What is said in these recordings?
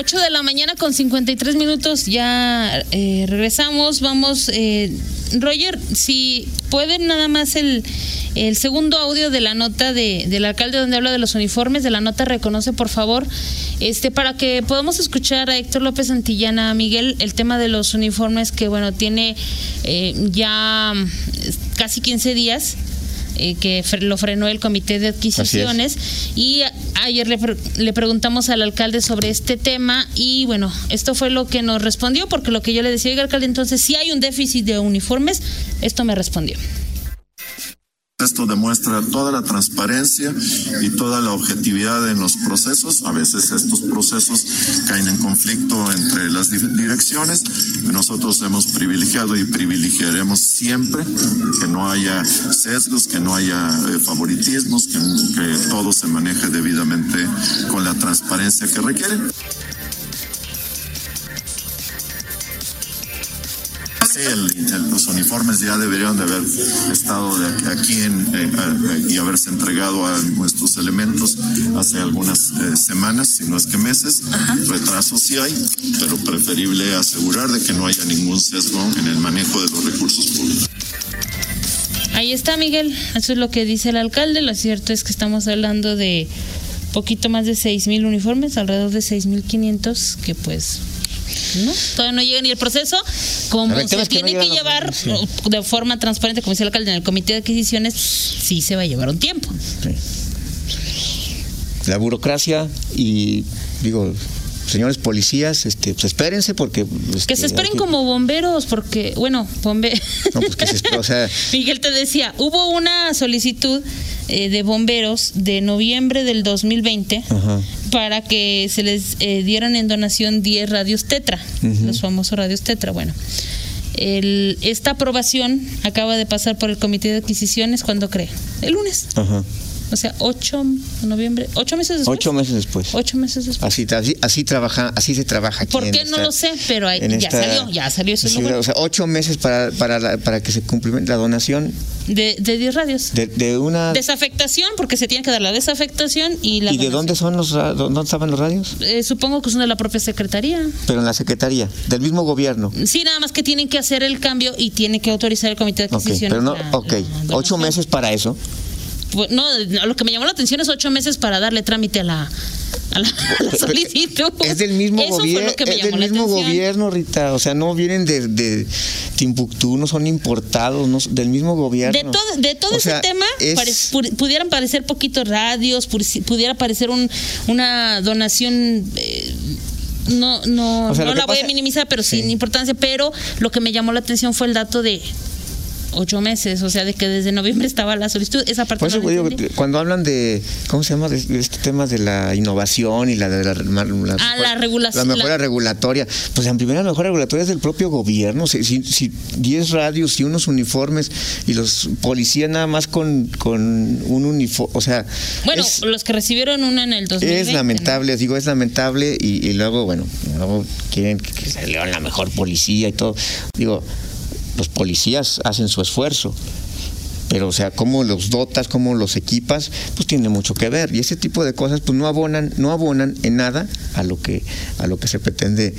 8 de la mañana con 53 minutos, ya eh, regresamos. Vamos, eh, Roger, si pueden nada más el, el segundo audio de la nota de, del alcalde donde habla de los uniformes, de la nota reconoce, por favor, este para que podamos escuchar a Héctor López Santillana, Miguel, el tema de los uniformes que, bueno, tiene eh, ya casi 15 días eh, que lo frenó el comité de adquisiciones y ayer le, le, preguntamos al alcalde sobre este tema y bueno, esto fue lo que nos respondió porque lo que yo le decía, oiga alcalde, entonces si hay un déficit de uniformes, esto me respondió. Esto demuestra toda la transparencia y toda la objetividad en los procesos. A veces estos procesos caen en conflicto entre las direcciones. Nosotros hemos privilegiado y privilegiaremos siempre que no haya sesgos, que no haya eh, favoritismos, que, que todo se maneje debidamente con la transparencia que requiere. El, los uniformes ya deberían de haber estado de aquí en, eh, y haberse entregado a nuestros elementos hace algunas eh, semanas, si no es que meses. Retrasos sí hay, pero preferible asegurar de que no haya ningún sesgo en el manejo de los recursos públicos. Ahí está, Miguel. Eso es lo que dice el alcalde. Lo cierto es que estamos hablando de poquito más de seis mil uniformes, alrededor de seis mil quinientos, que pues ¿no? Todavía no llega ni el proceso. Como se tiene que, llevar de forma transparente, como decía el alcalde, en el comité de adquisiciones, sí se va a llevar un tiempo. La burocracia y, digo, señores policías, este, pues espérense porque... Este, que se esperen como bomberos, porque, bueno, bomberos... No, pues que se o sea... Miguel te decía, hubo una solicitud eh, de bomberos de noviembre del 2020 para que se les eh, dieran en donación 10 radios Tetra, los famosos radios Tetra. Bueno, el, esta aprobación acaba de pasar por el comité de adquisiciones cuando cree, el lunes. Ajá. O sea, 8 de noviembre, 8 meses después. 8 meses después. 8 meses después. Así, así, así, trabaja, así se trabaja aquí. ¿Por qué? no lo sé, pero ahí, ya salió, ya salió ese sí, O sea, 8 meses para, para, para que se cumplimente la donación. De, de 10 radios. De, de, una... Desafectación, porque se tiene que dar la desafectación y la ¿Y de dónde son los dónde estaban los radios? Eh, supongo que son de la propia Secretaría. Pero en la Secretaría, del mismo gobierno. Sí, nada más que tienen que hacer el cambio y tiene que autorizar el comité de adquisición. Okay, pero no, ok, 8 meses para eso. Pues, no, lo que me llamó la atención es ocho meses para darle trámite a la, a la, solicitud. Es del mismo gobierno, es del mismo gobierno, Rita. O sea, no vienen de, de Timbuktu, no son importados, no, del mismo gobierno. De todo, de todo ese tema, pudieran parecer poquitos radios, pudiera parecer un, una donación. Eh, no, no, no la voy a minimizar, pero sin importancia. Pero lo que me llamó la atención fue el dato de ocho meses, o sea, de que desde noviembre estaba la solicitud. Esa parte Por eso digo, cuando hablan de, ¿cómo se llama? De, este tema de la innovación y la de la, la, ah, la regulación. La mejora regulatoria. Pues en primera mejora regulatoria es del propio gobierno. Si, si, 10 radios y unos uniformes y los policías nada más con, con un uniforme, o sea... Bueno, los que recibieron una en el 2020. Es lamentable, digo, es lamentable y, luego, bueno, luego quieren que, que se lean la mejor policía y todo. Digo, los policías hacen su esfuerzo. Pero, o sea, cómo los dotas, cómo los equipas, pues tiene mucho que ver. Y ese tipo de cosas, pues no abonan, no abonan en nada a lo que, a lo que se pretende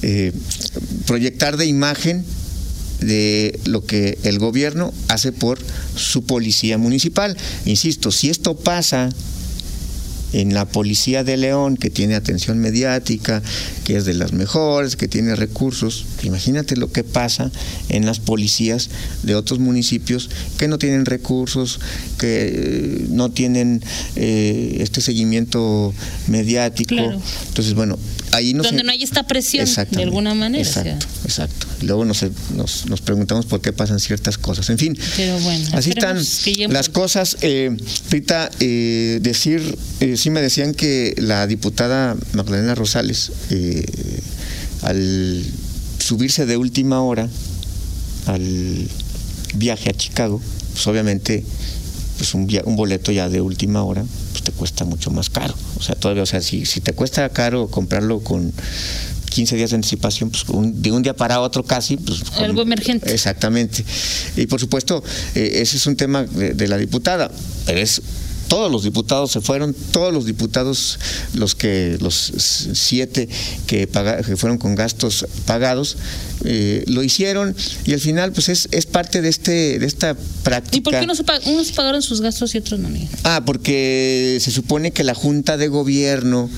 eh, proyectar de imagen de lo que el gobierno hace por su policía municipal. Insisto, si esto pasa en la Policía de León, que tiene atención mediática, que es de las mejores, que tiene recursos, imagínate lo que pasa en las policías de otros municipios que no tienen recursos, que eh, no tienen eh, este seguimiento mediático. Entonces, bueno, ahí Donde no hay esta presión, de alguna manera. Exacto, exacto. luego nos, nos, preguntamos por qué pasan ciertas cosas. En fin, así están las cosas. Eh, Rita, decir sí me decían que la diputada Magdalena Rosales, eh, al subirse de última hora al viaje a Chicago, pues obviamente pues un, un boleto ya de última hora te cuesta mucho más caro. O sea, todavía, o sea, si, si te cuesta caro comprarlo con 15 días de anticipación, pues de un día para otro casi. Pues, Algo emergente. Exactamente. Y por supuesto, eh, ese es un tema de, de, la diputada, pero es todos los diputados se fueron, todos los diputados, los que los siete que, que fueron con gastos pagados, eh, lo hicieron y al final pues es, es parte de este de esta práctica. ¿Y por qué unos, unos pagaron sus gastos y otros no? Ah, porque se supone que la Junta de Gobierno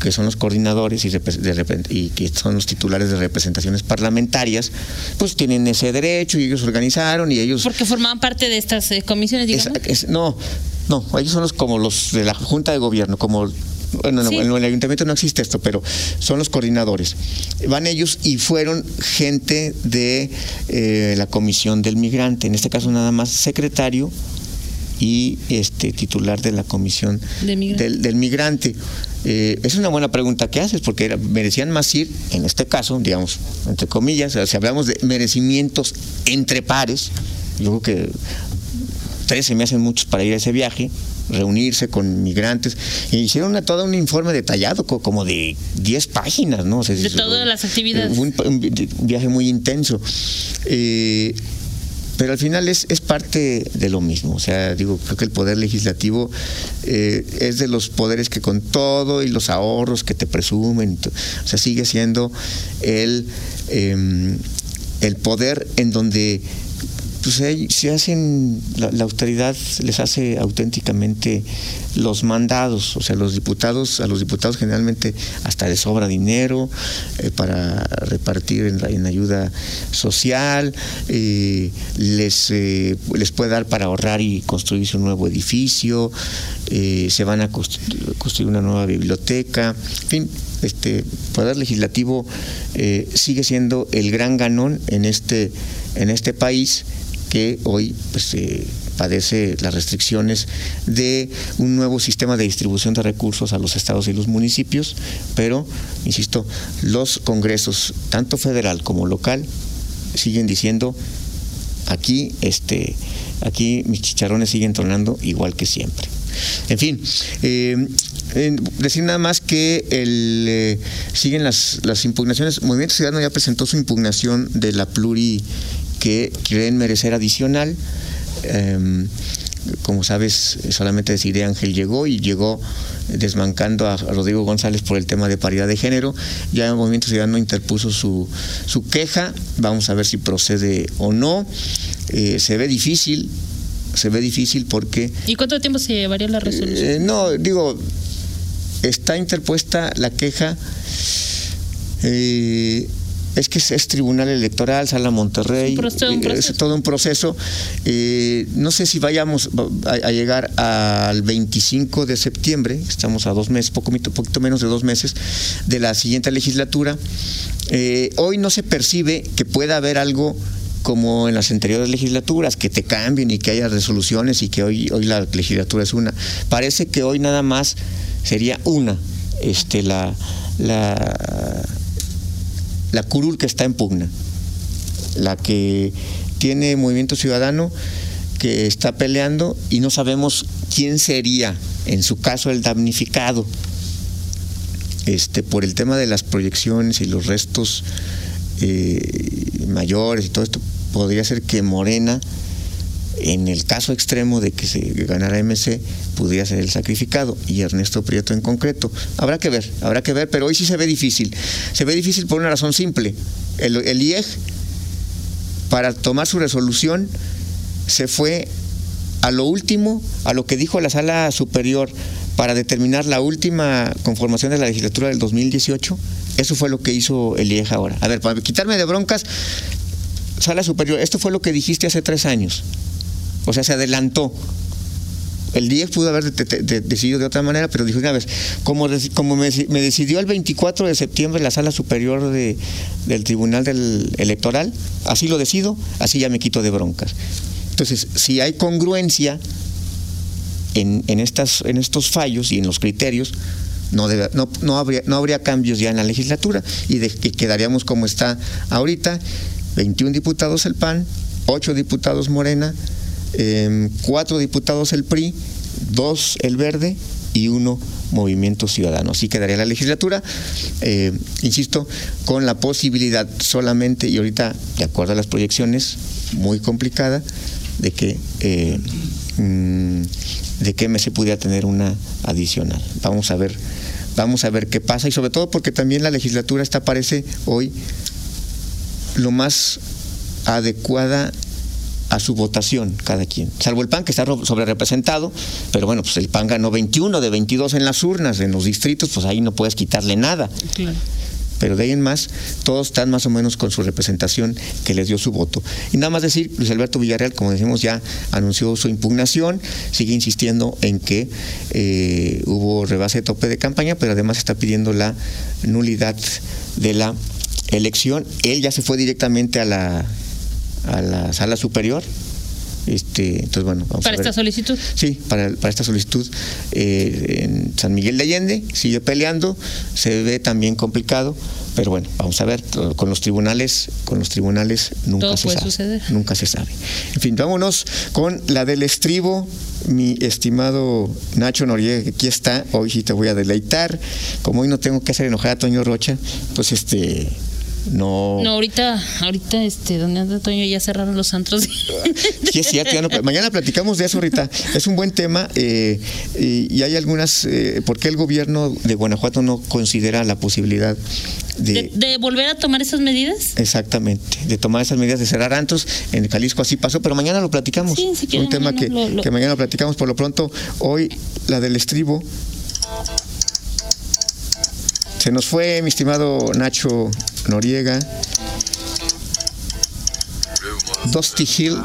que son los coordinadores y, de, y que son los titulares de representaciones parlamentarias, pues tienen ese derecho y ellos organizaron y ellos... Porque formaban parte de estas eh, comisiones, digamos. no, no, ellos son los como los de la Junta de Gobierno, como bueno, en el ayuntamiento no existe esto, pero son los coordinadores. Van ellos y fueron gente de eh, la comisión del migrante, en este caso nada más secretario y este titular de la comisión del, migrante. Eh, es una buena pregunta que haces, porque merecían más ir, en este caso, digamos, entre comillas, si hablamos de merecimientos entre pares, yo creo que tres se me hacen muchos para ir a ese viaje, reunirse con migrantes, e hicieron una, todo un informe detallado, como de 10 páginas, ¿no? de todas las actividades. Un, viaje muy intenso. Eh, pero al final es, es parte de lo mismo. O sea, digo, creo que el poder legislativo eh, es de los poderes que con todo y los ahorros que te presumen, o sea, sigue siendo el, em, el poder en donde pues se hacen, la, autoridad les hace auténticamente los mandados, o sea, los diputados, a los diputados generalmente hasta les sobra dinero eh, para repartir en, ayuda social, eh, les, eh, les puede dar para ahorrar y construirse un nuevo edificio, se van a construir una nueva biblioteca, en fin, este poder legislativo sigue siendo el gran ganón en este, en este país que hoy pues, padece las restricciones de un nuevo sistema de distribución de recursos a los estados y los municipios, pero, insisto, los congresos, tanto federal como local, siguen diciendo aquí, este, aquí mis chicharrones siguen tronando igual que siempre. En fin, eh, decir nada más que el, eh, siguen las, las impugnaciones. Movimiento Ciudadano ya presentó su impugnación de la pluri que creen merecer adicional. Em, como sabes, solamente decide Ángel llegó y llegó desmancando a Rodrigo González por el tema de paridad de género. Ya el Movimiento Ciudadano interpuso su, su queja, vamos a ver si procede o no. Eh, se ve difícil, se ve difícil porque... ¿Y cuánto tiempo se llevaría la resolución? Eh, no, digo, está interpuesta la queja. Eh, es que es, Tribunal Electoral, Sala Monterrey, es, todo un proceso. Eh, no sé si vayamos a, llegar al 25 de septiembre, estamos a dos meses, poco, poquito menos de dos meses, de la siguiente legislatura. Eh, hoy no se percibe que pueda haber algo como en las anteriores legislaturas, que te cambien y que haya resoluciones y que hoy, hoy la legislatura es una. Parece que hoy nada más sería una, este, la, la la curul que está en pugna, la que tiene Movimiento Ciudadano, que está peleando y no sabemos quién sería, en su caso, el damnificado. Este, por el tema de las proyecciones y los restos eh, mayores y todo esto, podría ser que Morena en el caso extremo de que se ganara MC, pudiera ser el sacrificado y Ernesto Prieto en concreto. Habrá que ver, habrá que ver, pero hoy sí se ve difícil. Se ve difícil por una razón simple. El, el IEG, para tomar su resolución, se fue a lo último, a lo que dijo la sala superior para determinar la última conformación de la legislatura del 2018. Eso fue lo que hizo el IEG ahora. A ver, para quitarme de broncas, sala superior, esto fue lo que dijiste hace tres años. O sea, se adelantó. El DIEF pudo haber decidido de otra manera, pero dijo una vez, como, como me, decidió el 24 de septiembre la Sala Superior del Tribunal Electoral, así lo decido, así ya me quito de broncas. Entonces, si hay congruencia en, estas, en estos fallos y en los criterios, no, no, habría, no habría cambios ya en la legislatura y, de, que quedaríamos como está ahorita, 21 diputados el PAN, 8 diputados Morena, Em, cuatro diputados el PRI, dos el Verde y uno Movimiento Ciudadano. Así quedaría la legislatura, eh, insisto, con la posibilidad solamente, y ahorita, de acuerdo a las proyecciones, muy complicada, de que eh, mm, de que MC pudiera tener una adicional. Vamos a ver, vamos a ver qué pasa y sobre todo porque también la legislatura está parece hoy lo más adecuada a su votación cada quien, salvo el PAN que está sobre representado, pero bueno, pues el PAN ganó 21 de 22 en las urnas, en los distritos, pues ahí no puedes quitarle nada. Pero de ahí en más, todos están más o menos con su representación que les dio su voto. Y nada más decir, Luis Alberto Villarreal, como decimos, ya anunció su impugnación, sigue insistiendo en que eh, hubo rebase de tope de campaña, pero además está pidiendo la nulidad de la elección. Él ya se fue directamente a la a la sala superior. Este, entonces, bueno, vamos ¿Para esta solicitud? Sí, para, para esta solicitud eh, en San Miguel de Allende, sigue peleando, se ve también complicado, pero bueno, vamos a ver, con los tribunales, con los tribunales nunca se sabe. Suceder. Nunca se sabe. En fin, vámonos con la del estribo, mi estimado Nacho Noriega, que aquí está, hoy sí te voy a deleitar. Como hoy no tengo que hacer enojar a Toño Rocha, pues este no. No, ahorita, ahorita, este, donde anda Toño, ya cerraron los antros. Sí, es cierto, mañana platicamos de eso ahorita. Es un buen tema eh, y, hay algunas, eh, ¿por qué el gobierno de Guanajuato no considera la posibilidad de, de, volver a tomar esas medidas? Exactamente, de tomar esas medidas de cerrar antros. En Jalisco así pasó, pero mañana lo platicamos. Sí, si un tema que, que mañana lo platicamos. Por lo pronto, hoy la del estribo se nos fue mi estimado Nacho Noriega. Dusty Hill.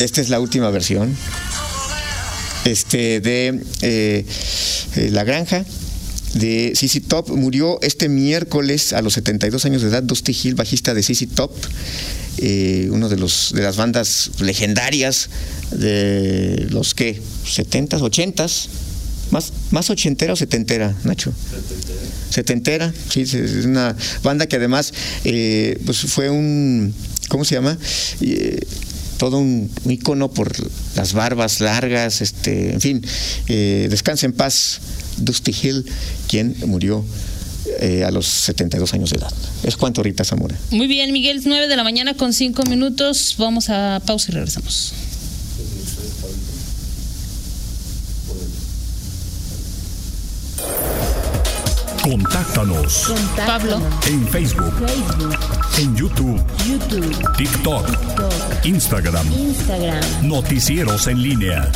Esta es la última versión. Este de eh, eh, La Granja de CC Top murió este miércoles a los 72 años de edad Dusty Hill, bajista de CC Top, eh, uno de los de las bandas legendarias de los que 70s, 80s, más, más ochentera o setentera, Nacho. Setentera. sí, es una banda que además eh, pues fue un, ¿cómo se llama? Eh, todo un, icono por las barbas largas, este, en fin, eh, descansa en paz Dusty Hill, quien murió a los 72 años de edad. Es cuanto ahorita, Zamora. Muy bien, Miguel, 9 de la mañana con 5 minutos. Vamos a pausa y regresamos. Contáctanos. Pablo. En Facebook. En YouTube. TikTok. Instagram. Noticieros en línea.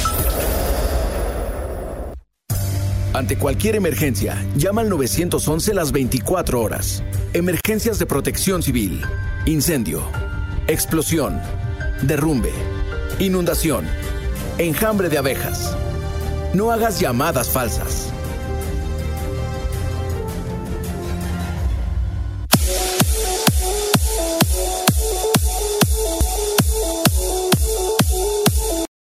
Ante cualquier emergencia, llama al 911 las 24 horas. Emergencias de protección civil. Incendio. Explosión. Derrumbe. Inundación. Enjambre de abejas. No hagas llamadas falsas.